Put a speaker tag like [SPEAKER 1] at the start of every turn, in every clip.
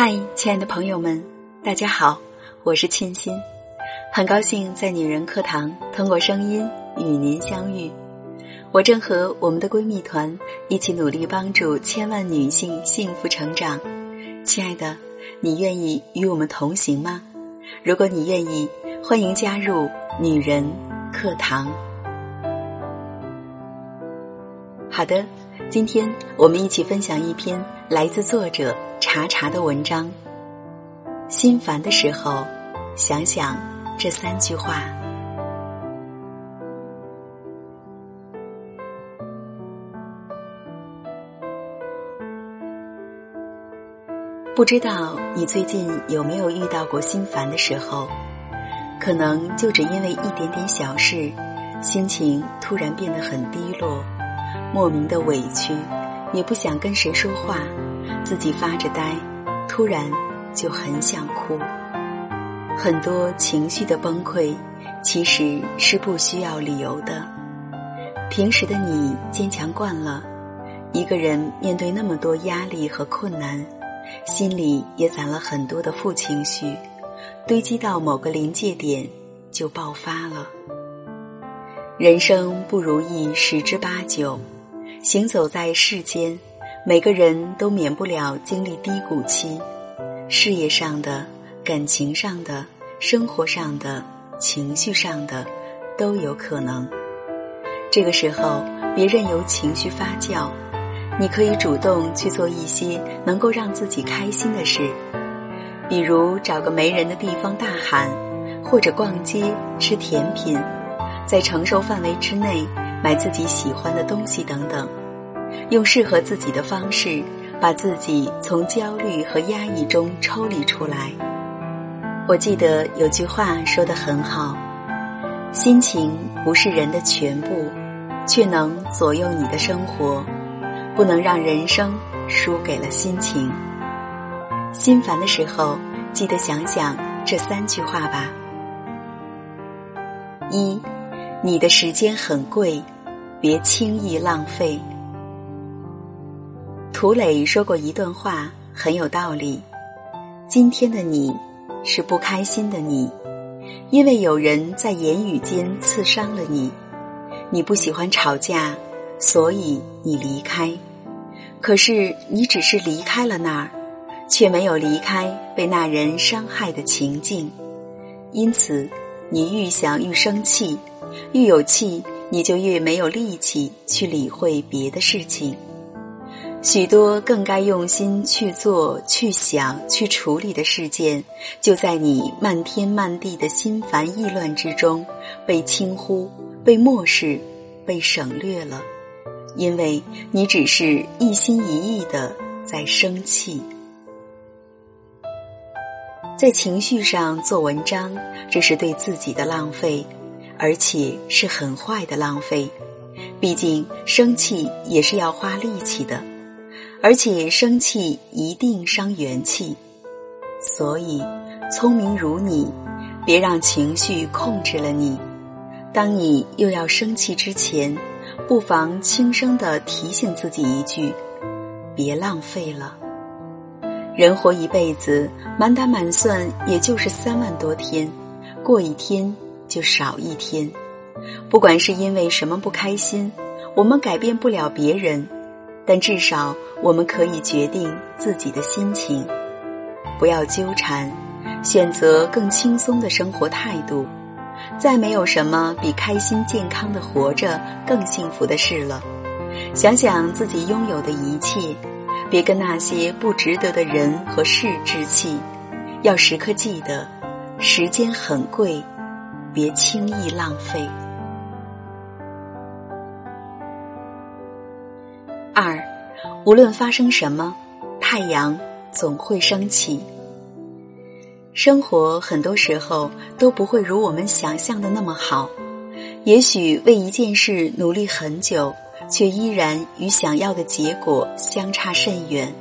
[SPEAKER 1] 嗨，亲爱的朋友们，大家好，我是沁心，很高兴在女人课堂通过声音与您相遇。我正和我们的闺蜜团一起努力帮助千万女性幸福成长。亲爱的，你愿意与我们同行吗？如果你愿意，欢迎加入女人课堂。好的，今天我们一起分享一篇来自作者。查查的文章。心烦的时候，想想这三句话。不知道你最近有没有遇到过心烦的时候？可能就只因为一点点小事，心情突然变得很低落，莫名的委屈，也不想跟谁说话。自己发着呆，突然就很想哭。很多情绪的崩溃，其实是不需要理由的。平时的你坚强惯了，一个人面对那么多压力和困难，心里也攒了很多的负情绪，堆积到某个临界点就爆发了。人生不如意十之八九，行走在世间。每个人都免不了经历低谷期，事业上的、感情上的、生活上的、情绪上的，都有可能。这个时候，别任由情绪发酵，你可以主动去做一些能够让自己开心的事，比如找个没人的地方大喊，或者逛街吃甜品，在承受范围之内买自己喜欢的东西等等。用适合自己的方式，把自己从焦虑和压抑中抽离出来。我记得有句话说得很好：“心情不是人的全部，却能左右你的生活。不能让人生输给了心情。”心烦的时候，记得想想这三句话吧：一，你的时间很贵，别轻易浪费。涂磊说过一段话，很有道理。今天的你是不开心的你，因为有人在言语间刺伤了你。你不喜欢吵架，所以你离开。可是你只是离开了那儿，却没有离开被那人伤害的情境。因此，你愈想愈生气，愈有气，你就越没有力气去理会别的事情。许多更该用心去做、去想、去处理的事件，就在你漫天漫地的心烦意乱之中，被轻忽、被漠视、被省略了，因为你只是一心一意的在生气，在情绪上做文章，这是对自己的浪费，而且是很坏的浪费。毕竟生气也是要花力气的。而且生气一定伤元气，所以聪明如你，别让情绪控制了你。当你又要生气之前，不妨轻声的提醒自己一句：别浪费了。人活一辈子，满打满算也就是三万多天，过一天就少一天。不管是因为什么不开心，我们改变不了别人。但至少我们可以决定自己的心情，不要纠缠，选择更轻松的生活态度。再没有什么比开心健康的活着更幸福的事了。想想自己拥有的一切，别跟那些不值得的人和事置气。要时刻记得，时间很贵，别轻易浪费。无论发生什么，太阳总会升起。生活很多时候都不会如我们想象的那么好。也许为一件事努力很久，却依然与想要的结果相差甚远。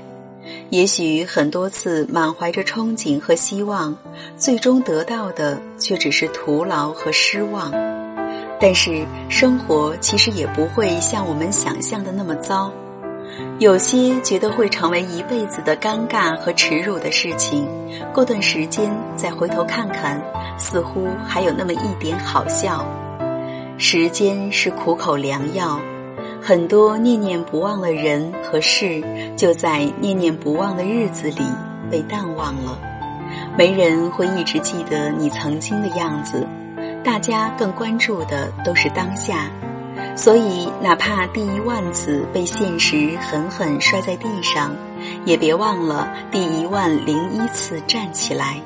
[SPEAKER 1] 也许很多次满怀着憧憬和希望，最终得到的却只是徒劳和失望。但是生活其实也不会像我们想象的那么糟。有些觉得会成为一辈子的尴尬和耻辱的事情，过段时间再回头看看，似乎还有那么一点好笑。时间是苦口良药，很多念念不忘的人和事，就在念念不忘的日子里被淡忘了。没人会一直记得你曾经的样子，大家更关注的都是当下。所以，哪怕第一万次被现实狠狠摔在地上，也别忘了第一万零一次站起来。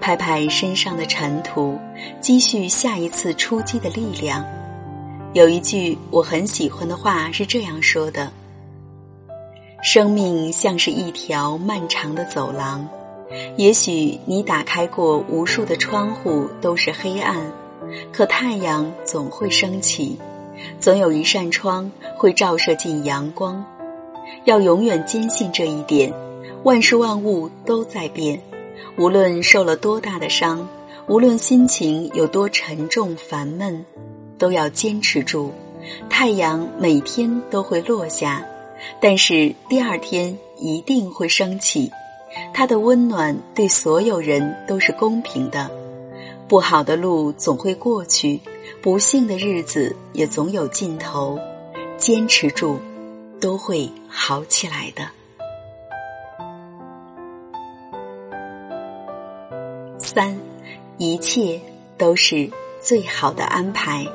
[SPEAKER 1] 拍拍身上的尘土，积蓄下一次出击的力量。有一句我很喜欢的话是这样说的：“生命像是一条漫长的走廊，也许你打开过无数的窗户都是黑暗，可太阳总会升起，总有一扇窗会照射进阳光。要永远坚信这一点，万事万物都在变。”无论受了多大的伤，无论心情有多沉重烦闷，都要坚持住。太阳每天都会落下，但是第二天一定会升起。它的温暖对所有人都是公平的。不好的路总会过去，不幸的日子也总有尽头。坚持住，都会好起来的。三，一切都是最好的安排。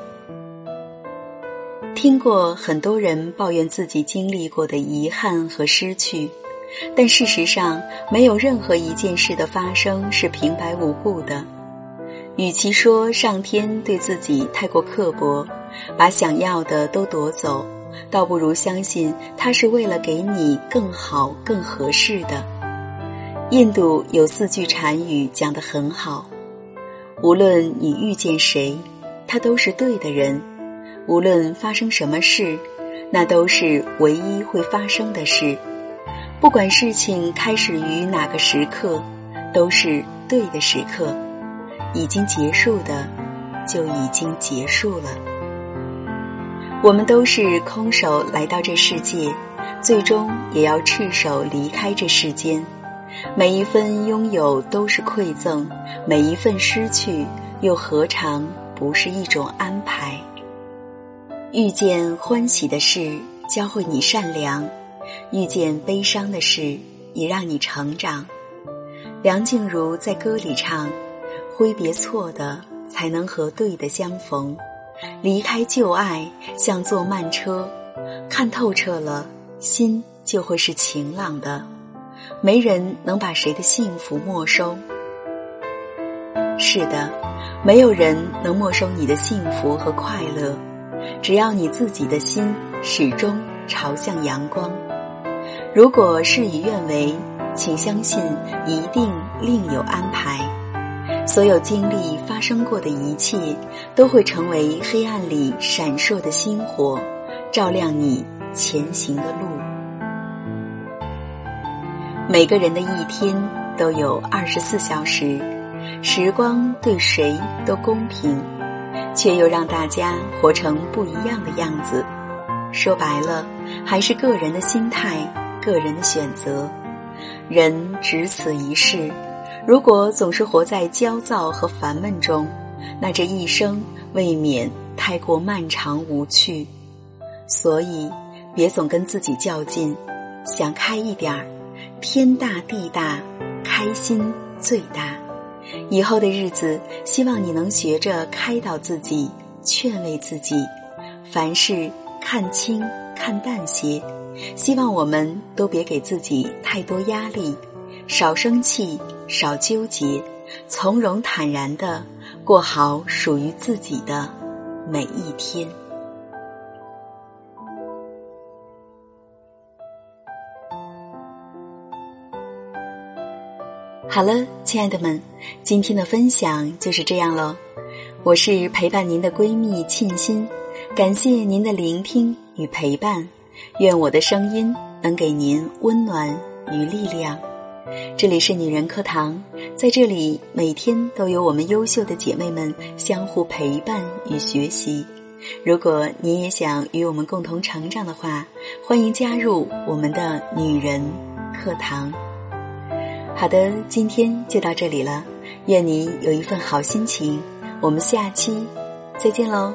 [SPEAKER 1] 听过很多人抱怨自己经历过的遗憾和失去，但事实上，没有任何一件事的发生是平白无故的。与其说上天对自己太过刻薄，把想要的都夺走，倒不如相信他是为了给你更好、更合适的。印度有四句禅语讲得很好：无论你遇见谁，他都是对的人；无论发生什么事，那都是唯一会发生的事；不管事情开始于哪个时刻，都是对的时刻；已经结束的，就已经结束了。我们都是空手来到这世界，最终也要赤手离开这世间。每一份拥有都是馈赠，每一份失去又何尝不是一种安排？遇见欢喜的事，教会你善良；遇见悲伤的事，也让你成长。梁静茹在歌里唱：“挥别错的，才能和对的相逢；离开旧爱，像坐慢车，看透彻了，心就会是晴朗的。”没人能把谁的幸福没收。是的，没有人能没收你的幸福和快乐。只要你自己的心始终朝向阳光。如果事与愿违，请相信一定另有安排。所有经历发生过的一切，都会成为黑暗里闪烁的星火，照亮你前行的路。每个人的一天都有二十四小时，时光对谁都公平，却又让大家活成不一样的样子。说白了，还是个人的心态、个人的选择。人只此一世，如果总是活在焦躁和烦闷中，那这一生未免太过漫长无趣。所以，别总跟自己较劲，想开一点儿。天大地大，开心最大。以后的日子，希望你能学着开导自己，劝慰自己，凡事看清看淡些。希望我们都别给自己太多压力，少生气，少纠结，从容坦然的过好属于自己的每一天。好了，亲爱的们，今天的分享就是这样喽。我是陪伴您的闺蜜沁心，感谢您的聆听与陪伴，愿我的声音能给您温暖与力量。这里是女人课堂，在这里每天都有我们优秀的姐妹们相互陪伴与学习。如果你也想与我们共同成长的话，欢迎加入我们的女人课堂。好的，今天就到这里了，愿你有一份好心情。我们下期再见喽。